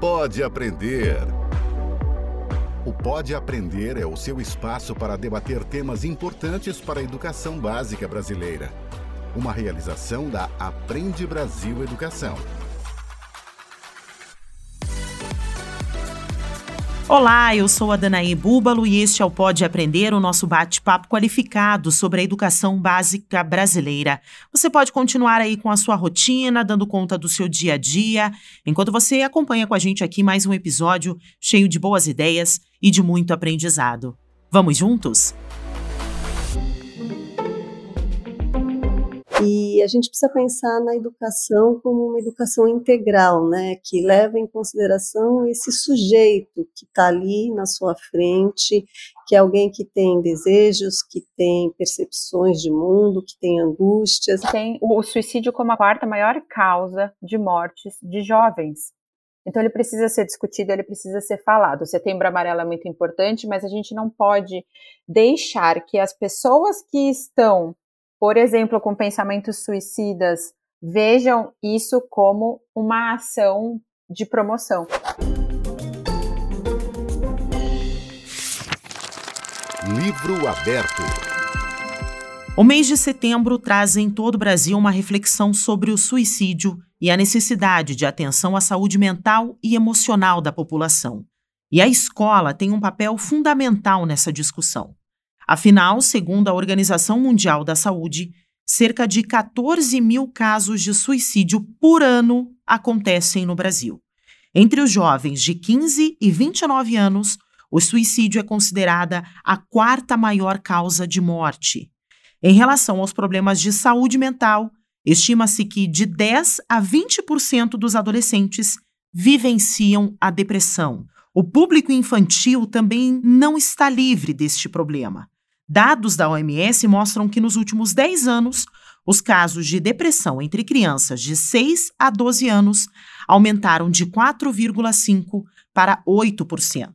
Pode Aprender. O Pode Aprender é o seu espaço para debater temas importantes para a educação básica brasileira. Uma realização da Aprende Brasil Educação. Olá, eu sou a Danaí Búbalo e este é o Pode Aprender, o nosso bate-papo qualificado sobre a educação básica brasileira. Você pode continuar aí com a sua rotina, dando conta do seu dia a dia, enquanto você acompanha com a gente aqui mais um episódio cheio de boas ideias e de muito aprendizado. Vamos juntos? E a gente precisa pensar na educação como uma educação integral, né, que leva em consideração esse sujeito que está ali na sua frente, que é alguém que tem desejos, que tem percepções de mundo, que tem angústias. Tem o suicídio como a quarta maior causa de mortes de jovens. Então ele precisa ser discutido, ele precisa ser falado. O Setembro Amarelo é muito importante, mas a gente não pode deixar que as pessoas que estão por exemplo, com pensamentos suicidas, vejam isso como uma ação de promoção. Livro aberto. O mês de setembro traz em todo o Brasil uma reflexão sobre o suicídio e a necessidade de atenção à saúde mental e emocional da população. E a escola tem um papel fundamental nessa discussão. Afinal, segundo a Organização Mundial da Saúde, cerca de 14 mil casos de suicídio por ano acontecem no Brasil. Entre os jovens de 15 e 29 anos, o suicídio é considerada a quarta maior causa de morte. Em relação aos problemas de saúde mental, estima-se que de 10 a 20% dos adolescentes vivenciam a depressão. O público infantil também não está livre deste problema. Dados da OMS mostram que nos últimos 10 anos, os casos de depressão entre crianças de 6 a 12 anos aumentaram de 4,5% para 8%.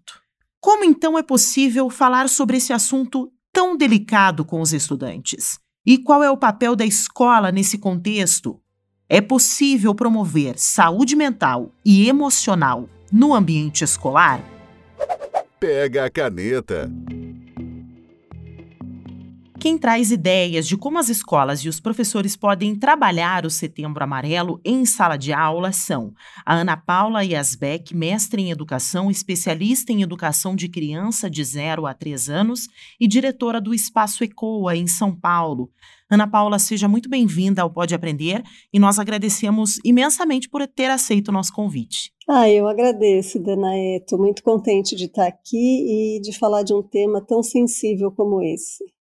Como então é possível falar sobre esse assunto tão delicado com os estudantes? E qual é o papel da escola nesse contexto? É possível promover saúde mental e emocional no ambiente escolar? Pega a caneta quem traz ideias de como as escolas e os professores podem trabalhar o Setembro Amarelo em sala de aula são a Ana Paula Yasbeck, mestre em educação, especialista em educação de criança de 0 a 3 anos e diretora do Espaço ECOA em São Paulo. Ana Paula, seja muito bem-vinda ao Pode Aprender e nós agradecemos imensamente por ter aceito o nosso convite. Ah, eu agradeço, Danae. Muito contente de estar aqui e de falar de um tema tão sensível como esse.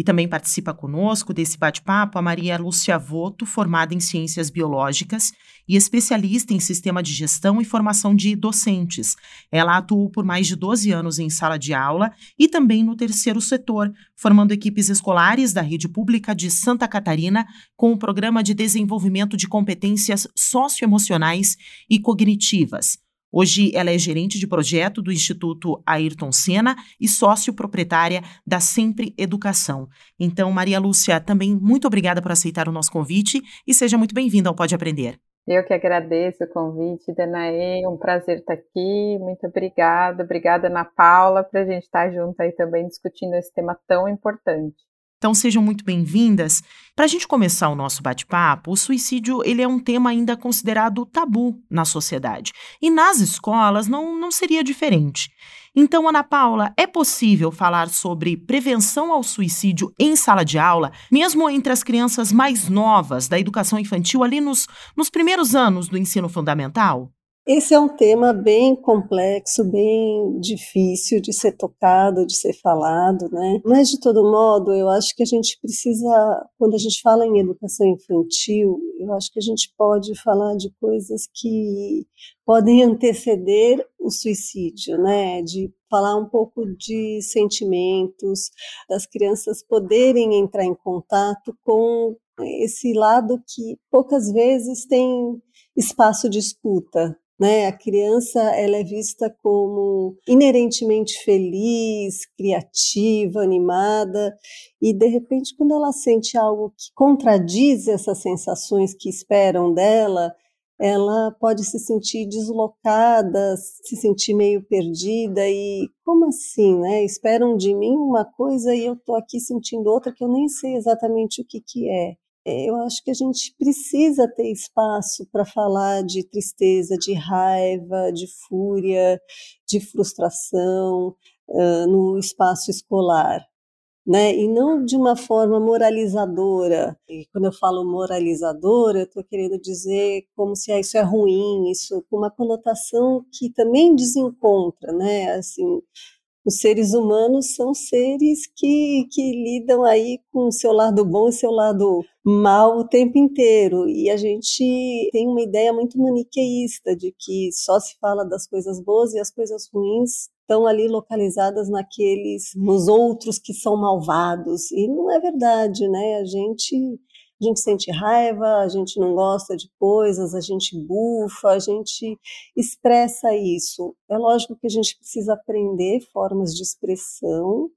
E também participa conosco desse bate-papo a Maria Lúcia Voto, formada em Ciências Biológicas e especialista em Sistema de Gestão e Formação de Docentes. Ela atuou por mais de 12 anos em sala de aula e também no terceiro setor, formando equipes escolares da rede pública de Santa Catarina com o Programa de Desenvolvimento de Competências Socioemocionais e Cognitivas. Hoje ela é gerente de projeto do Instituto Ayrton Senna e sócio proprietária da Sempre Educação. Então, Maria Lúcia, também muito obrigada por aceitar o nosso convite e seja muito bem-vinda ao Pode Aprender. Eu que agradeço o convite, Danae, um prazer estar aqui, muito obrigada, obrigada Ana Paula, para a gente estar junto aí também discutindo esse tema tão importante. Então sejam muito bem-vindas. Para a gente começar o nosso bate-papo, o suicídio ele é um tema ainda considerado tabu na sociedade. E nas escolas não, não seria diferente. Então, Ana Paula, é possível falar sobre prevenção ao suicídio em sala de aula, mesmo entre as crianças mais novas da educação infantil, ali nos, nos primeiros anos do ensino fundamental? Esse é um tema bem complexo, bem difícil de ser tocado, de ser falado, né? Mas de todo modo, eu acho que a gente precisa, quando a gente fala em educação infantil, eu acho que a gente pode falar de coisas que podem anteceder o suicídio, né? De falar um pouco de sentimentos, das crianças poderem entrar em contato com esse lado que poucas vezes tem espaço de escuta, né? A criança ela é vista como inerentemente feliz, criativa, animada, e de repente quando ela sente algo que contradiz essas sensações que esperam dela, ela pode se sentir deslocada, se sentir meio perdida e como assim, né? Esperam de mim uma coisa e eu estou aqui sentindo outra que eu nem sei exatamente o que que é. É eu acho que a gente precisa ter espaço para falar de tristeza, de raiva, de fúria, de frustração uh, no espaço escolar né? E não de uma forma moralizadora. E quando eu falo moralizadora, eu estou querendo dizer como se ah, isso é ruim, isso com uma conotação que também desencontra, né? Assim, os seres humanos são seres que, que lidam aí com o seu lado bom e seu lado mal o tempo inteiro. E a gente tem uma ideia muito maniqueísta de que só se fala das coisas boas e as coisas ruins estão ali localizadas naqueles, nos outros que são malvados. E não é verdade, né? A gente a gente sente raiva, a gente não gosta de coisas, a gente bufa, a gente expressa isso. É lógico que a gente precisa aprender formas de expressão,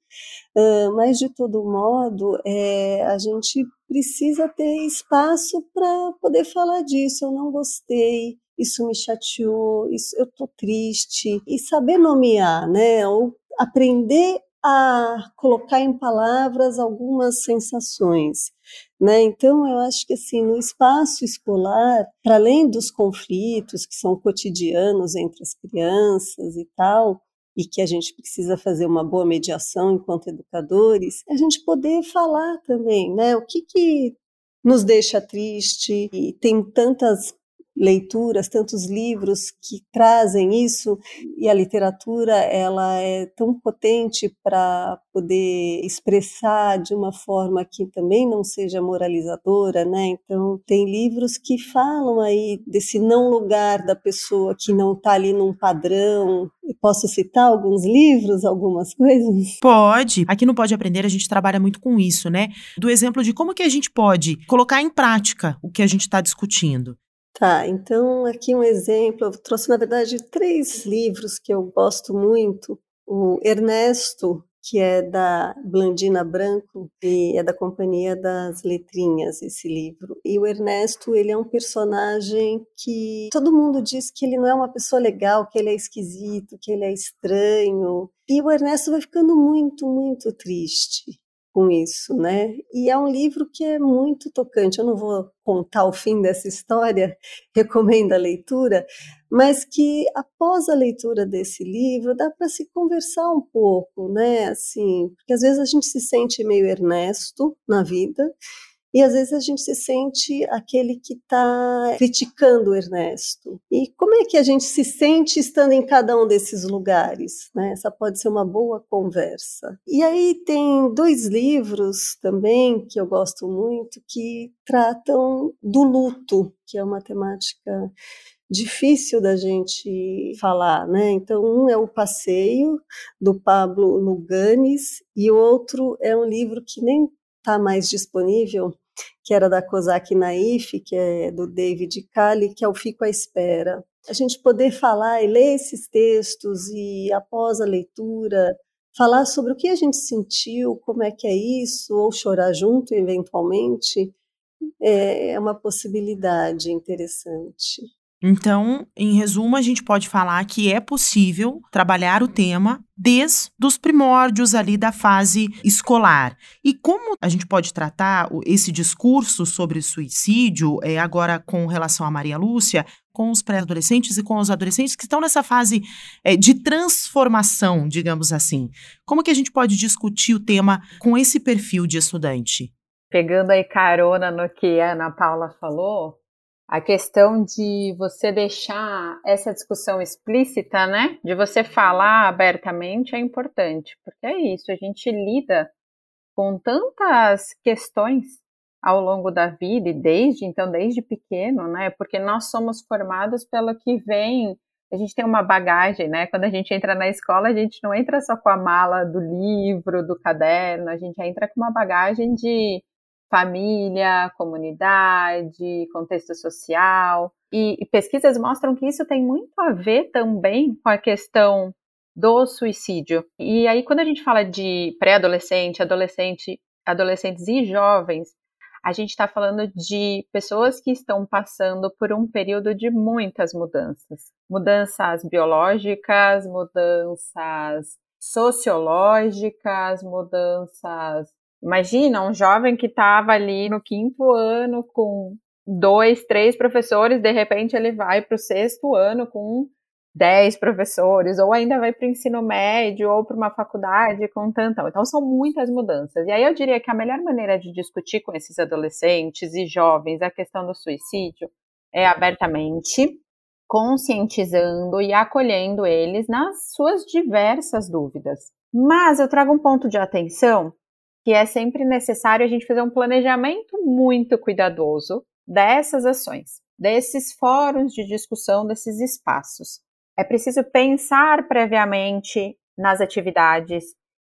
mas de todo modo, é, a gente precisa ter espaço para poder falar disso. Eu não gostei, isso me chateou, isso, eu estou triste, e saber nomear, né? Ou aprender a colocar em palavras algumas sensações. Né? Então, eu acho que assim, no espaço escolar, para além dos conflitos que são cotidianos entre as crianças e tal, e que a gente precisa fazer uma boa mediação enquanto educadores, a gente poder falar também, né? O que, que nos deixa triste e tem tantas leituras, tantos livros que trazem isso e a literatura ela é tão potente para poder expressar de uma forma que também não seja moralizadora, né? Então tem livros que falam aí desse não lugar da pessoa que não está ali num padrão. posso citar alguns livros, algumas coisas? Pode. Aqui no Pode Aprender a gente trabalha muito com isso, né? Do exemplo de como que a gente pode colocar em prática o que a gente está discutindo. Tá, então aqui um exemplo, eu trouxe na verdade três livros que eu gosto muito. O Ernesto, que é da Blandina Branco e é da Companhia das Letrinhas esse livro. E o Ernesto, ele é um personagem que todo mundo diz que ele não é uma pessoa legal, que ele é esquisito, que ele é estranho. E o Ernesto vai ficando muito, muito triste com isso, né? E é um livro que é muito tocante. Eu não vou contar o fim dessa história, recomendo a leitura, mas que após a leitura desse livro dá para se conversar um pouco, né? Assim, porque às vezes a gente se sente meio Ernesto na vida e às vezes a gente se sente aquele que está criticando o Ernesto. E como é que a gente se sente estando em cada um desses lugares? Né? Essa pode ser uma boa conversa. E aí tem dois livros também que eu gosto muito que tratam do luto, que é uma temática difícil da gente falar, né? Então, um é o Passeio do Pablo Luganes e o outro é um livro que nem está mais disponível, que era da Kozak Naif, que é do David Kali, que é o Fico à Espera. A gente poder falar e ler esses textos e, após a leitura, falar sobre o que a gente sentiu, como é que é isso, ou chorar junto, eventualmente, é, é uma possibilidade interessante. Então, em resumo, a gente pode falar que é possível trabalhar o tema desde os primórdios ali da fase escolar. E como a gente pode tratar esse discurso sobre suicídio, é, agora com relação a Maria Lúcia, com os pré-adolescentes e com os adolescentes que estão nessa fase é, de transformação, digamos assim. Como que a gente pode discutir o tema com esse perfil de estudante? Pegando aí carona no que a Ana Paula falou, a questão de você deixar essa discussão explícita, né? De você falar abertamente é importante, porque é isso, a gente lida com tantas questões ao longo da vida e desde então, desde pequeno, né? Porque nós somos formados pelo que vem, a gente tem uma bagagem, né? Quando a gente entra na escola, a gente não entra só com a mala do livro, do caderno, a gente entra com uma bagagem de família, comunidade, contexto social. E, e, pesquisas mostram que isso tem muito a ver também com a questão do suicídio. E aí, quando a gente fala de pré-adolescente, adolescente, adolescentes e jovens, a gente está falando de pessoas que estão passando por um período de muitas mudanças. Mudanças biológicas, mudanças sociológicas, mudanças. Imagina um jovem que estava ali no quinto ano com dois, três professores, de repente ele vai para o sexto ano com 10 professores, ou ainda vai para o ensino médio, ou para uma faculdade com tantão. Então, são muitas mudanças. E aí eu diria que a melhor maneira de discutir com esses adolescentes e jovens a questão do suicídio é abertamente, conscientizando e acolhendo eles nas suas diversas dúvidas. Mas eu trago um ponto de atenção que é sempre necessário a gente fazer um planejamento muito cuidadoso dessas ações, desses fóruns de discussão, desses espaços. É preciso pensar previamente nas atividades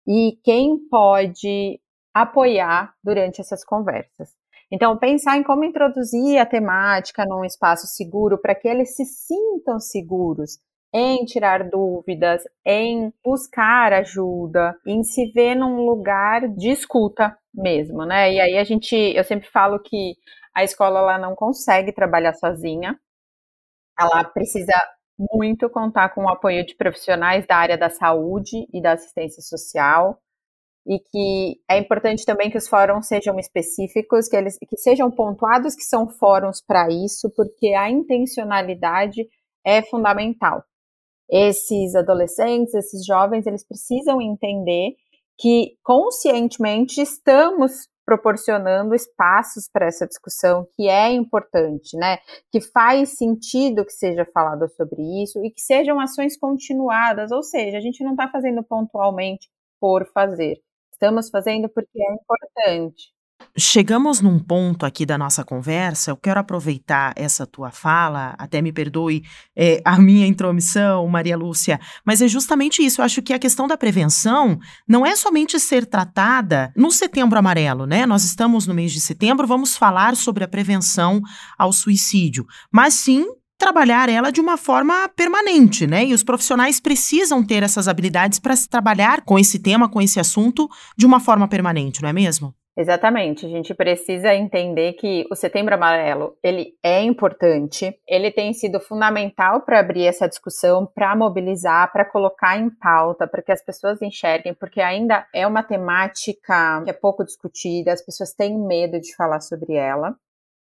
e quem pode apoiar durante essas conversas. Então, pensar em como introduzir a temática num espaço seguro para que eles se sintam seguros em tirar dúvidas, em buscar ajuda, em se ver num lugar de escuta mesmo, né? E aí a gente, eu sempre falo que a escola ela não consegue trabalhar sozinha. Ela precisa muito contar com o apoio de profissionais da área da saúde e da assistência social, e que é importante também que os fóruns sejam específicos, que eles que sejam pontuados que são fóruns para isso, porque a intencionalidade é fundamental. Esses adolescentes, esses jovens, eles precisam entender que conscientemente estamos proporcionando espaços para essa discussão que é importante, né? Que faz sentido que seja falado sobre isso e que sejam ações continuadas, ou seja, a gente não está fazendo pontualmente por fazer, estamos fazendo porque é importante. Chegamos num ponto aqui da nossa conversa, eu quero aproveitar essa tua fala, até me perdoe é, a minha intromissão, Maria Lúcia, mas é justamente isso. Eu acho que a questão da prevenção não é somente ser tratada no setembro amarelo, né? Nós estamos no mês de setembro, vamos falar sobre a prevenção ao suicídio, mas sim trabalhar ela de uma forma permanente, né? E os profissionais precisam ter essas habilidades para trabalhar com esse tema, com esse assunto, de uma forma permanente, não é mesmo? Exatamente, a gente precisa entender que o Setembro Amarelo ele é importante, ele tem sido fundamental para abrir essa discussão, para mobilizar, para colocar em pauta, para que as pessoas enxerguem, porque ainda é uma temática que é pouco discutida, as pessoas têm medo de falar sobre ela.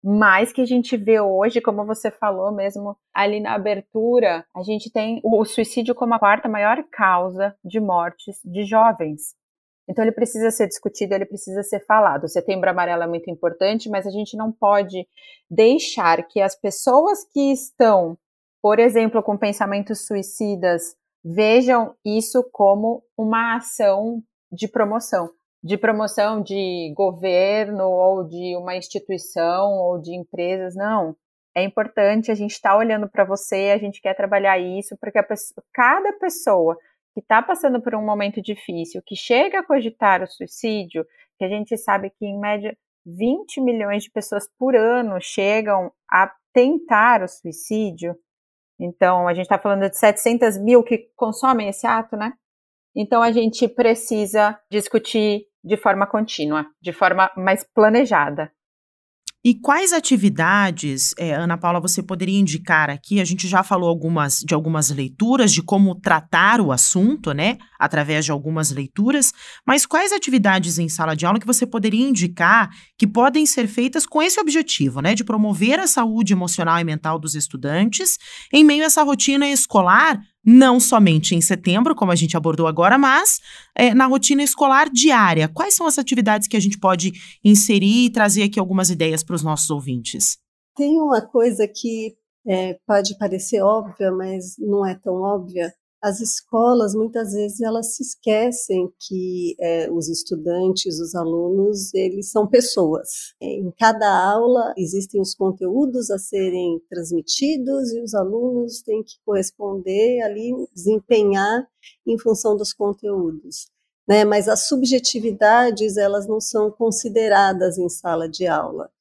Mas que a gente vê hoje, como você falou mesmo ali na abertura, a gente tem o suicídio como a quarta maior causa de mortes de jovens. Então ele precisa ser discutido, ele precisa ser falado. O Setembro Amarelo é muito importante, mas a gente não pode deixar que as pessoas que estão, por exemplo, com pensamentos suicidas, vejam isso como uma ação de promoção, de promoção de governo ou de uma instituição ou de empresas. Não. É importante, a gente está olhando para você, a gente quer trabalhar isso, porque pessoa, cada pessoa que está passando por um momento difícil, que chega a cogitar o suicídio, que a gente sabe que em média 20 milhões de pessoas por ano chegam a tentar o suicídio. Então, a gente está falando de 700 mil que consomem esse ato, né? Então, a gente precisa discutir de forma contínua, de forma mais planejada. E quais atividades, é, Ana Paula, você poderia indicar aqui? A gente já falou algumas, de algumas leituras, de como tratar o assunto, né? Através de algumas leituras, mas quais atividades em sala de aula que você poderia indicar que podem ser feitas com esse objetivo, né? De promover a saúde emocional e mental dos estudantes em meio a essa rotina escolar não somente em setembro, como a gente abordou agora, mas é, na rotina escolar diária. Quais são as atividades que a gente pode inserir e trazer aqui algumas ideias para os nossos ouvintes? Tem uma coisa que é, pode parecer óbvia, mas não é tão óbvia, as escolas muitas vezes elas se esquecem que é, os estudantes, os alunos, eles são pessoas. Em cada aula existem os conteúdos a serem transmitidos e os alunos têm que corresponder ali, desempenhar em função dos conteúdos. Né? Mas as subjetividades elas não são consideradas em sala de aula.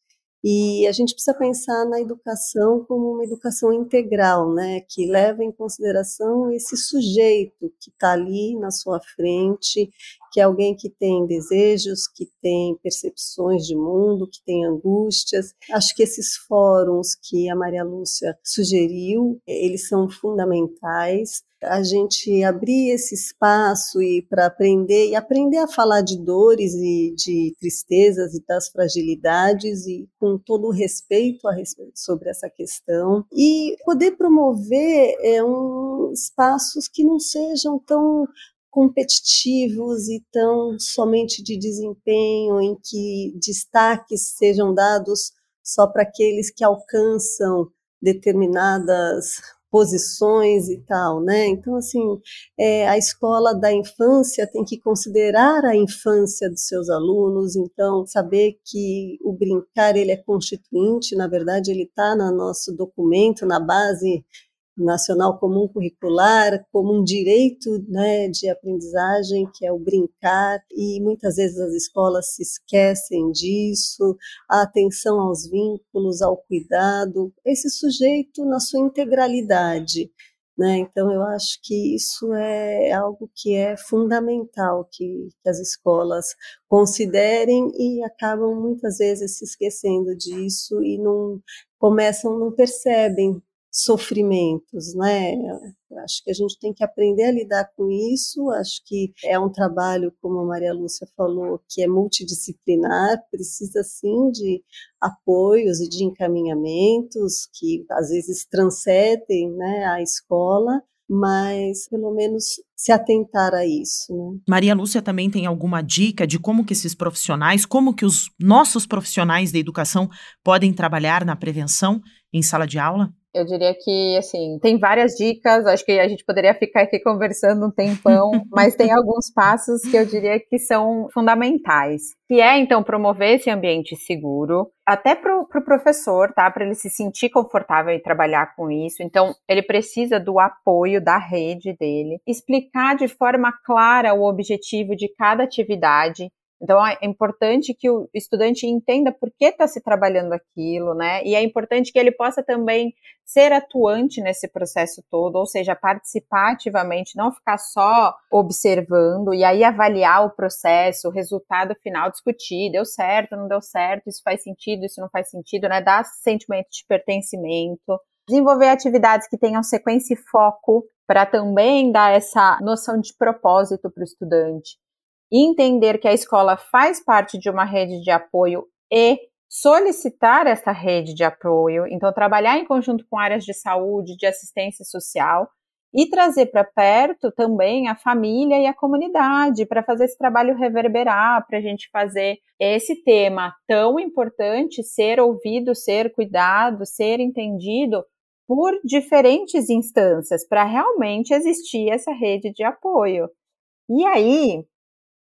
E a gente precisa pensar na educação como uma educação integral, né, que leva em consideração esse sujeito que está ali na sua frente, que é alguém que tem desejos, que tem percepções de mundo, que tem angústias. Acho que esses fóruns que a Maria Lúcia sugeriu, eles são fundamentais a gente abrir esse espaço e para aprender e aprender a falar de dores e de tristezas e das fragilidades e com todo o respeito a respeito sobre essa questão. E poder promover é, um, espaços que não sejam tão competitivos e tão somente de desempenho, em que destaques sejam dados só para aqueles que alcançam determinadas posições e tal, né? Então, assim, é, a escola da infância tem que considerar a infância dos seus alunos, então, saber que o brincar, ele é constituinte, na verdade, ele está no nosso documento, na base nacional comum curricular como um direito né, de aprendizagem, que é o brincar, e muitas vezes as escolas se esquecem disso, a atenção aos vínculos, ao cuidado, esse sujeito na sua integralidade. Né? Então, eu acho que isso é algo que é fundamental que, que as escolas considerem e acabam muitas vezes se esquecendo disso e não começam, não percebem sofrimentos, né? Acho que a gente tem que aprender a lidar com isso. Acho que é um trabalho, como a Maria Lúcia falou, que é multidisciplinar, precisa sim de apoios e de encaminhamentos que às vezes transcendem né, a escola, mas pelo menos se atentar a isso. Né? Maria Lúcia também tem alguma dica de como que esses profissionais, como que os nossos profissionais da educação podem trabalhar na prevenção em sala de aula? Eu diria que, assim, tem várias dicas, acho que a gente poderia ficar aqui conversando um tempão, mas tem alguns passos que eu diria que são fundamentais, que é, então, promover esse ambiente seguro, até para o pro professor, tá? Para ele se sentir confortável em trabalhar com isso. Então, ele precisa do apoio da rede dele, explicar de forma clara o objetivo de cada atividade, então é importante que o estudante entenda por que está se trabalhando aquilo, né? E é importante que ele possa também ser atuante nesse processo todo, ou seja, participar ativamente, não ficar só observando e aí avaliar o processo, o resultado final, discutir, deu certo, não deu certo, isso faz sentido, isso não faz sentido, né? Dar sentimento de pertencimento, desenvolver atividades que tenham sequência e foco para também dar essa noção de propósito para o estudante entender que a escola faz parte de uma rede de apoio e solicitar essa rede de apoio, então trabalhar em conjunto com áreas de saúde, de assistência social e trazer para perto também a família e a comunidade para fazer esse trabalho reverberar, para a gente fazer esse tema tão importante ser ouvido, ser cuidado, ser entendido por diferentes instâncias para realmente existir essa rede de apoio. E aí,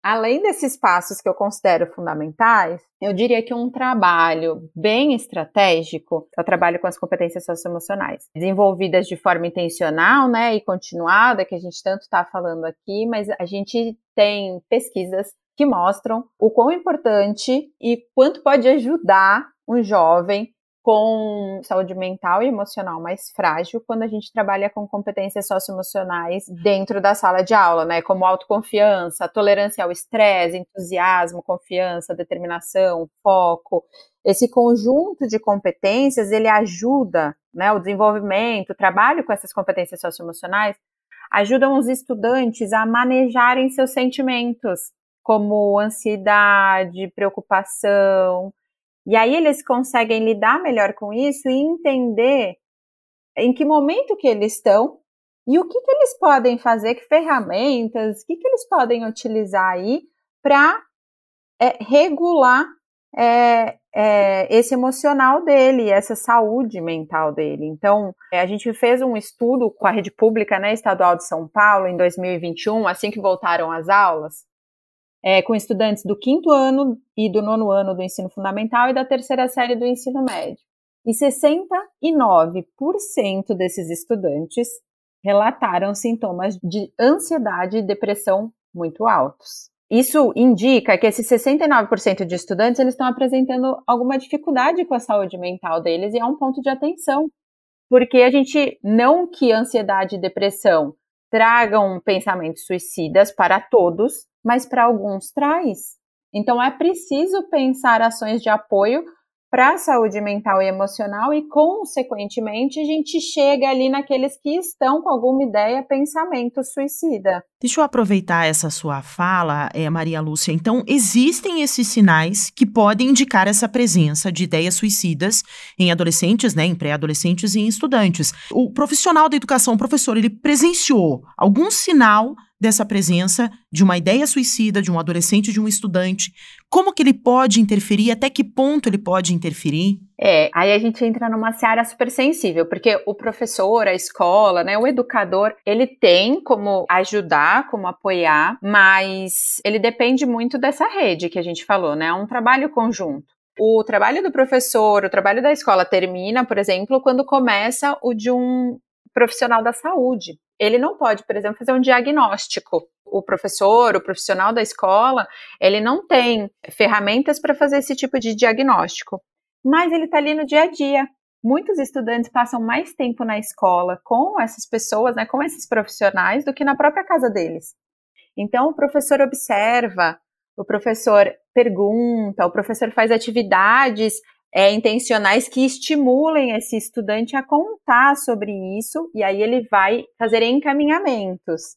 Além desses passos que eu considero fundamentais, eu diria que um trabalho bem estratégico é o trabalho com as competências socioemocionais, desenvolvidas de forma intencional, né, e continuada, que a gente tanto está falando aqui, mas a gente tem pesquisas que mostram o quão importante e quanto pode ajudar um jovem com saúde mental e emocional mais frágil quando a gente trabalha com competências socioemocionais dentro da sala de aula, né? Como autoconfiança, tolerância ao estresse, entusiasmo, confiança, determinação, foco. Esse conjunto de competências, ele ajuda, né, o desenvolvimento, o trabalho com essas competências socioemocionais, ajudam os estudantes a manejarem seus sentimentos, como ansiedade, preocupação, e aí eles conseguem lidar melhor com isso e entender em que momento que eles estão e o que, que eles podem fazer, que ferramentas, o que, que eles podem utilizar aí para é, regular é, é, esse emocional dele, essa saúde mental dele. Então, é, a gente fez um estudo com a rede pública né, estadual de São Paulo em 2021, assim que voltaram as aulas, é, com estudantes do quinto ano e do nono ano do ensino fundamental e da terceira série do ensino médio. E 69% desses estudantes relataram sintomas de ansiedade e depressão muito altos. Isso indica que esses 69% de estudantes eles estão apresentando alguma dificuldade com a saúde mental deles e é um ponto de atenção. Porque a gente não que ansiedade e depressão tragam pensamentos suicidas para todos, mas para alguns traz. Então é preciso pensar ações de apoio para a saúde mental e emocional e, consequentemente, a gente chega ali naqueles que estão com alguma ideia, pensamento suicida. Deixa eu aproveitar essa sua fala, é, Maria Lúcia. Então, existem esses sinais que podem indicar essa presença de ideias suicidas em adolescentes, né, em pré-adolescentes e em estudantes. O profissional da educação, o professor, ele presenciou algum sinal dessa presença de uma ideia suicida de um adolescente, de um estudante? Como que ele pode interferir? Até que ponto ele pode interferir? É, aí a gente entra numa seara super sensível, porque o professor, a escola, né, o educador, ele tem como ajudar, como apoiar, mas ele depende muito dessa rede que a gente falou, né? É um trabalho conjunto. O trabalho do professor, o trabalho da escola termina, por exemplo, quando começa o de um profissional da saúde. Ele não pode, por exemplo, fazer um diagnóstico. O professor, o profissional da escola, ele não tem ferramentas para fazer esse tipo de diagnóstico, mas ele está ali no dia a dia. Muitos estudantes passam mais tempo na escola com essas pessoas, né, com esses profissionais, do que na própria casa deles. Então, o professor observa, o professor pergunta, o professor faz atividades é, intencionais que estimulem esse estudante a contar sobre isso e aí ele vai fazer encaminhamentos.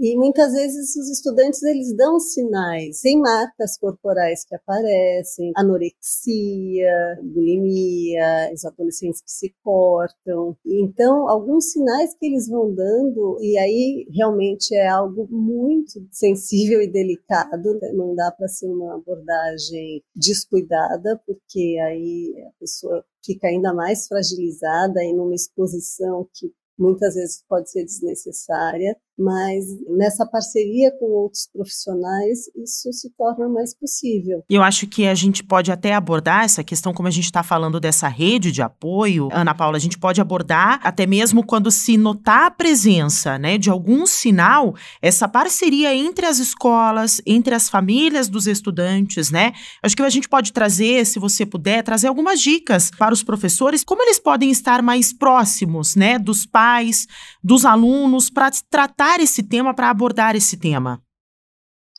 E muitas vezes os estudantes eles dão sinais, tem marcas corporais que aparecem, anorexia, bulimia, os adolescentes que se cortam. Então, alguns sinais que eles vão dando, e aí realmente é algo muito sensível e delicado, não dá para ser uma abordagem descuidada, porque aí a pessoa fica ainda mais fragilizada e numa exposição que muitas vezes pode ser desnecessária mas nessa parceria com outros profissionais isso se torna mais possível. Eu acho que a gente pode até abordar essa questão, como a gente está falando dessa rede de apoio, Ana Paula, a gente pode abordar até mesmo quando se notar a presença né, de algum sinal, essa parceria entre as escolas, entre as famílias dos estudantes, né? Acho que a gente pode trazer, se você puder, trazer algumas dicas para os professores, como eles podem estar mais próximos, né, dos pais, dos alunos, para tratar tratar esse tema, para abordar esse tema?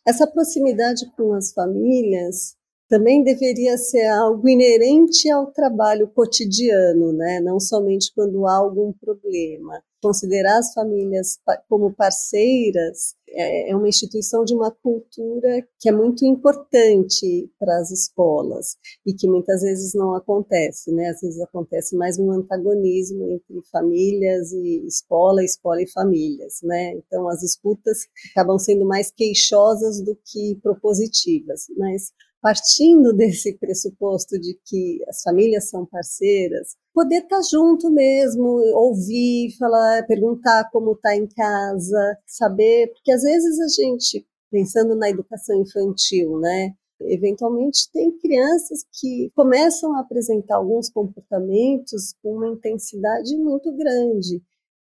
Essa proximidade com as famílias também deveria ser algo inerente ao trabalho cotidiano, né? não somente quando há algum problema. Considerar as famílias como parceiras é, é uma instituição de uma cultura que é muito importante para as escolas e que muitas vezes não acontece, né? Às vezes acontece mais um antagonismo entre famílias e escola, escola e famílias, né? Então as disputas acabam sendo mais queixosas do que propositivas, mas partindo desse pressuposto de que as famílias são parceiras, poder estar tá junto mesmo, ouvir, falar, perguntar como está em casa, saber, porque às vezes a gente, pensando na educação infantil, né, eventualmente tem crianças que começam a apresentar alguns comportamentos com uma intensidade muito grande.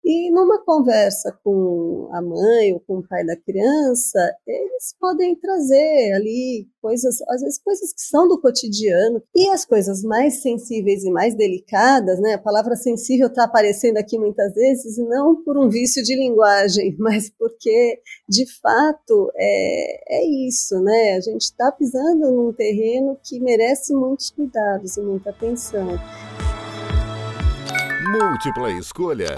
E numa conversa com a mãe ou com o pai da criança, eles podem trazer ali coisas, às vezes coisas que são do cotidiano, e as coisas mais sensíveis e mais delicadas, né? A palavra sensível está aparecendo aqui muitas vezes, não por um vício de linguagem, mas porque, de fato, é, é isso, né? A gente está pisando num terreno que merece muitos cuidados e muita atenção. Múltipla escolha.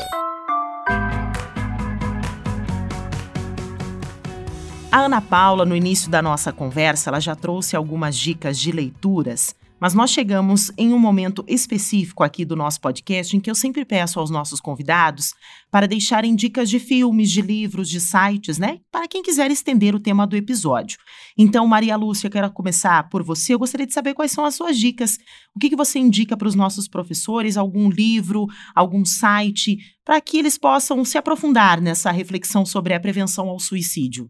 A Ana Paula, no início da nossa conversa, ela já trouxe algumas dicas de leituras, mas nós chegamos em um momento específico aqui do nosso podcast em que eu sempre peço aos nossos convidados para deixarem dicas de filmes, de livros, de sites, né? Para quem quiser estender o tema do episódio. Então, Maria Lúcia, eu quero começar por você. Eu gostaria de saber quais são as suas dicas. O que, que você indica para os nossos professores? Algum livro, algum site, para que eles possam se aprofundar nessa reflexão sobre a prevenção ao suicídio?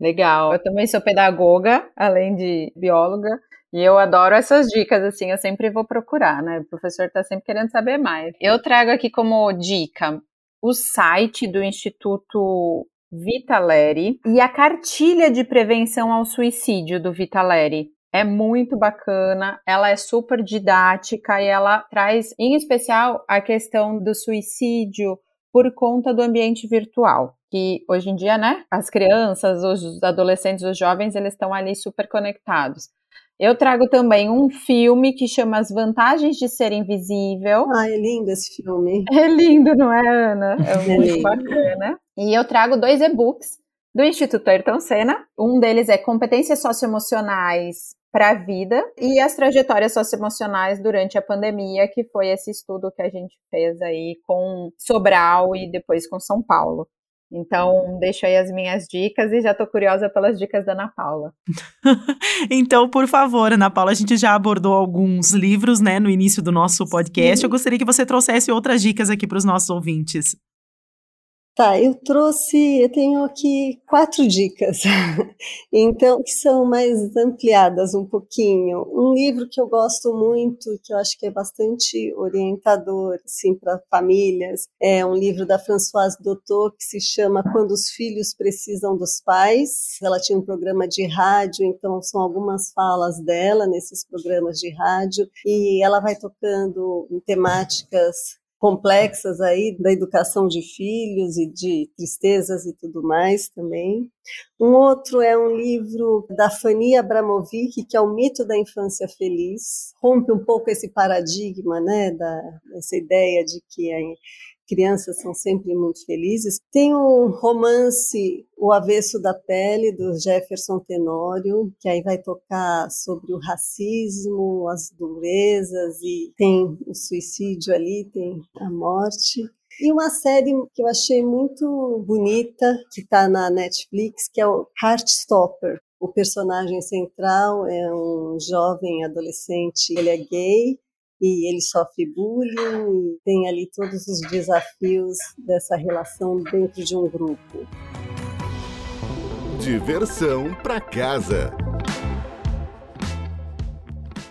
Legal. Eu também sou pedagoga, além de bióloga, e eu adoro essas dicas, assim, eu sempre vou procurar, né? O professor está sempre querendo saber mais. Eu trago aqui como dica o site do Instituto Vitaleri e a cartilha de prevenção ao suicídio do Vitaleri. É muito bacana, ela é super didática e ela traz, em especial, a questão do suicídio por conta do ambiente virtual, que hoje em dia, né, as crianças, os adolescentes, os jovens, eles estão ali super conectados. Eu trago também um filme que chama As Vantagens de Ser Invisível. Ah, é lindo esse filme. É lindo, não é, Ana? É, é muito lindo. bacana. E eu trago dois e-books do Instituto Ayrton Senna. Um deles é Competências Socioemocionais para a Vida e as Trajetórias Socioemocionais durante a Pandemia, que foi esse estudo que a gente fez aí com Sobral e depois com São Paulo. Então, deixo aí as minhas dicas e já estou curiosa pelas dicas da Ana Paula. então, por favor, Ana Paula, a gente já abordou alguns livros, né, no início do nosso podcast. Sim. Eu gostaria que você trouxesse outras dicas aqui para os nossos ouvintes. Tá, eu trouxe, eu tenho aqui quatro dicas, então, que são mais ampliadas um pouquinho. Um livro que eu gosto muito, que eu acho que é bastante orientador, assim, para famílias, é um livro da Françoise Doutor, que se chama Quando os Filhos Precisam dos Pais. Ela tinha um programa de rádio, então são algumas falas dela nesses programas de rádio, e ela vai tocando em temáticas complexas aí da educação de filhos e de tristezas e tudo mais também. Um outro é um livro da Fanny Abramovic, que é o mito da infância feliz. Rompe um pouco esse paradigma, né, da essa ideia de que crianças são sempre muito felizes. Tem um romance O Avesso da Pele, do Jefferson Tenório, que aí vai tocar sobre o racismo, as durezas, e tem o suicídio ali, tem a morte. E uma série que eu achei muito bonita, que está na Netflix, que é o Heartstopper. O personagem central é um jovem adolescente, ele é gay, e ele sofre bullying, e tem ali todos os desafios dessa relação dentro de um grupo. Diversão para casa.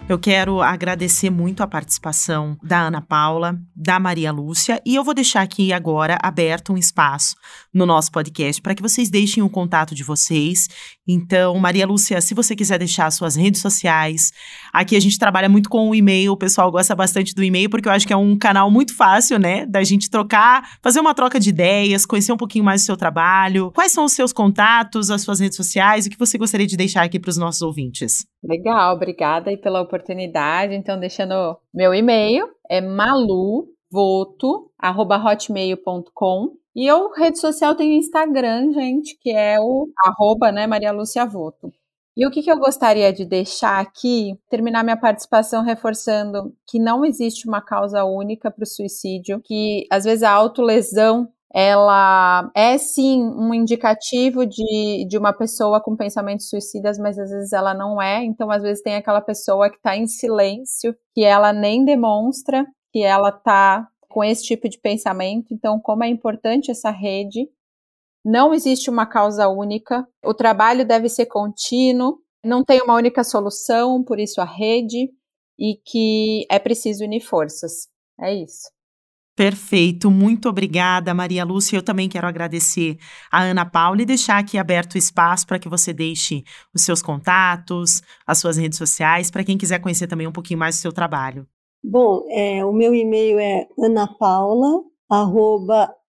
Eu quero agradecer muito a participação da Ana Paula, da Maria Lúcia, e eu vou deixar aqui agora aberto um espaço no nosso podcast para que vocês deixem o contato de vocês. Então, Maria Lúcia, se você quiser deixar suas redes sociais, aqui a gente trabalha muito com o e-mail, o pessoal gosta bastante do e-mail, porque eu acho que é um canal muito fácil, né, da gente trocar, fazer uma troca de ideias, conhecer um pouquinho mais do seu trabalho. Quais são os seus contatos, as suas redes sociais, o que você gostaria de deixar aqui para os nossos ouvintes? Legal, obrigada aí pela oportunidade. Então, deixando meu e-mail, é maluvoto@hotmail.com. E eu, rede social, tenho Instagram, gente, que é o arroba, né, Maria Lúcia Voto. E o que, que eu gostaria de deixar aqui, terminar minha participação reforçando que não existe uma causa única para o suicídio, que às vezes a autolesão ela é sim um indicativo de, de uma pessoa com pensamentos suicidas, mas às vezes ela não é. Então, às vezes tem aquela pessoa que está em silêncio, que ela nem demonstra que ela está com esse tipo de pensamento. Então, como é importante essa rede. Não existe uma causa única. O trabalho deve ser contínuo. Não tem uma única solução, por isso a rede. E que é preciso unir forças. É isso. Perfeito, muito obrigada, Maria Lúcia. Eu também quero agradecer a Ana Paula e deixar aqui aberto o espaço para que você deixe os seus contatos, as suas redes sociais, para quem quiser conhecer também um pouquinho mais do seu trabalho. Bom, é, o meu e-mail é anapaula,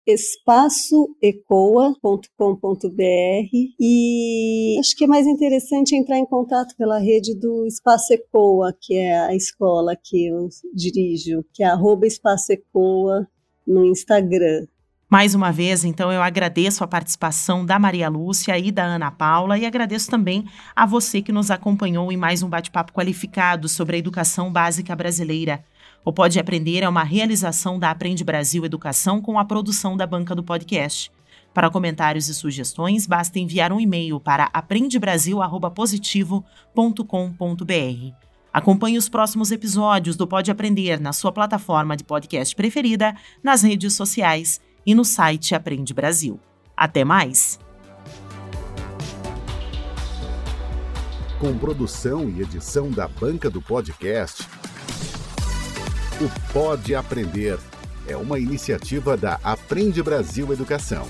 espaçoecoa.com.br e acho que é mais interessante entrar em contato pela rede do Espaço Ecoa, que é a escola que eu dirijo, que é Espaço Ecoa no Instagram. Mais uma vez, então, eu agradeço a participação da Maria Lúcia e da Ana Paula e agradeço também a você que nos acompanhou em mais um bate-papo qualificado sobre a educação básica brasileira. O Pode Aprender é uma realização da Aprende Brasil Educação com a produção da banca do podcast. Para comentários e sugestões, basta enviar um e-mail para aprendebrasil@positivo.com.br. Acompanhe os próximos episódios do Pode Aprender na sua plataforma de podcast preferida, nas redes sociais e no site Aprende Brasil. Até mais! Com produção e edição da banca do podcast o Pode Aprender é uma iniciativa da Aprende Brasil Educação.